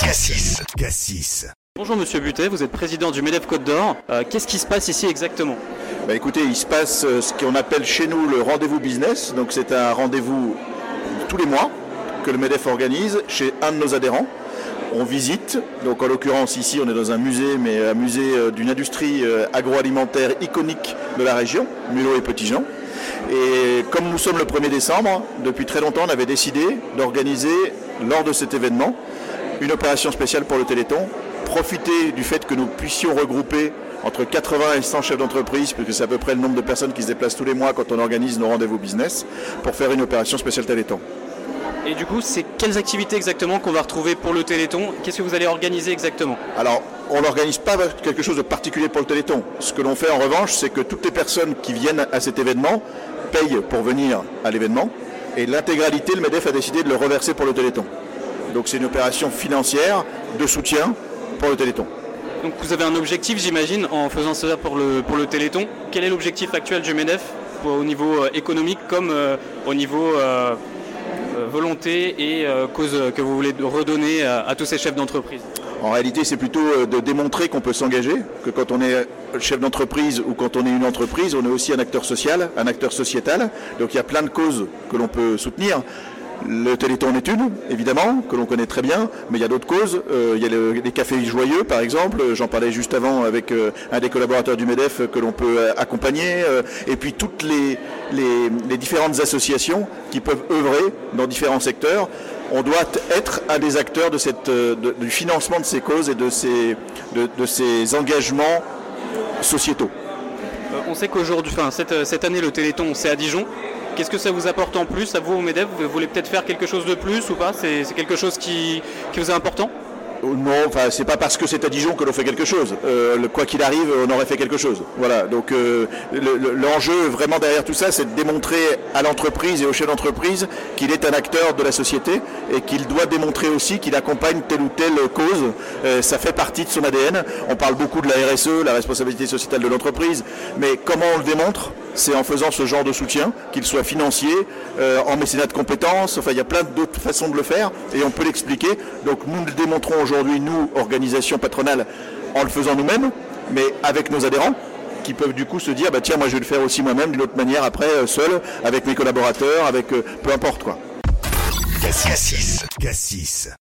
Cassis. Cassis. Bonjour Monsieur Butet, vous êtes président du MEDEF Côte d'Or. Euh, Qu'est-ce qui se passe ici exactement? Bah écoutez, il se passe euh, ce qu'on appelle chez nous le rendez-vous business. Donc c'est un rendez-vous tous les mois que le MEDEF organise chez un de nos adhérents. On visite, donc en l'occurrence ici on est dans un musée, mais un musée euh, d'une industrie agroalimentaire iconique de la région, Mulot et Petit-Jean. Et comme nous sommes le 1er décembre, depuis très longtemps on avait décidé d'organiser lors de cet événement une opération spéciale pour le Téléthon, profiter du fait que nous puissions regrouper entre 80 et 100 chefs d'entreprise, puisque c'est à peu près le nombre de personnes qui se déplacent tous les mois quand on organise nos rendez-vous business, pour faire une opération spéciale Téléthon. Et du coup, c'est quelles activités exactement qu'on va retrouver pour le Téléthon? Qu'est-ce que vous allez organiser exactement? Alors, on n'organise pas quelque chose de particulier pour le Téléthon. Ce que l'on fait en revanche, c'est que toutes les personnes qui viennent à cet événement payent pour venir à l'événement, et l'intégralité, le MEDEF a décidé de le reverser pour le Téléthon. Donc c'est une opération financière de soutien pour le Téléthon. Donc vous avez un objectif, j'imagine, en faisant cela pour le, pour le Téléthon. Quel est l'objectif actuel du MEDEF au niveau euh, économique comme euh, au niveau euh, volonté et euh, cause que vous voulez redonner à, à tous ces chefs d'entreprise? En réalité, c'est plutôt de démontrer qu'on peut s'engager, que quand on est chef d'entreprise ou quand on est une entreprise, on est aussi un acteur social, un acteur sociétal. Donc il y a plein de causes que l'on peut soutenir. Le Téléthon en est une, évidemment, que l'on connaît très bien, mais il y a d'autres causes. Euh, il y a le- les cafés joyeux, par exemple. J'en parlais juste avant avec euh, un des collaborateurs du MEDEF que l'on peut euh, accompagner. Et puis toutes les, différentes associations qui peuvent œuvrer dans différents secteurs. On doit être un des acteurs du financement de ces causes et de ces, engagements sociétaux. On sait qu'aujourd'hui, enfin, cette, cette année, le Téléthon, c'est à Dijon. Qu'est-ce que ça vous apporte en plus à vous, au MEDEF? Vous voulez peut-être faire quelque chose de plus ou pas? C'est quelque chose qui vous est important? Non, enfin, c'est pas parce que c'est à Dijon que l'on fait quelque chose. Euh, quoi qu'il arrive, on aurait fait quelque chose. Voilà. Donc euh, le- le- l'enjeu vraiment derrière tout ça, c'est de démontrer à l'entreprise et au chef d'entreprise qu'il est un acteur de la société et qu'il doit démontrer aussi qu'il accompagne telle ou telle cause. Euh, ça fait partie de son ADN. On parle beaucoup de la RSE, la responsabilité sociétale de l'entreprise, mais comment on le démontre? C'est en faisant ce genre de soutien, qu'il soit financier, euh, en mécénat de compétences, enfin il y a plein d'autres façons de le faire et on peut l'expliquer. Donc nous le démontrons aujourd'hui, nous, organisation patronale, en le faisant nous-mêmes, mais avec nos adhérents qui peuvent du coup se dire, bah tiens, moi je vais le faire aussi moi-même d'une autre manière après, euh, seul, avec mes collaborateurs, avec euh, peu importe quoi.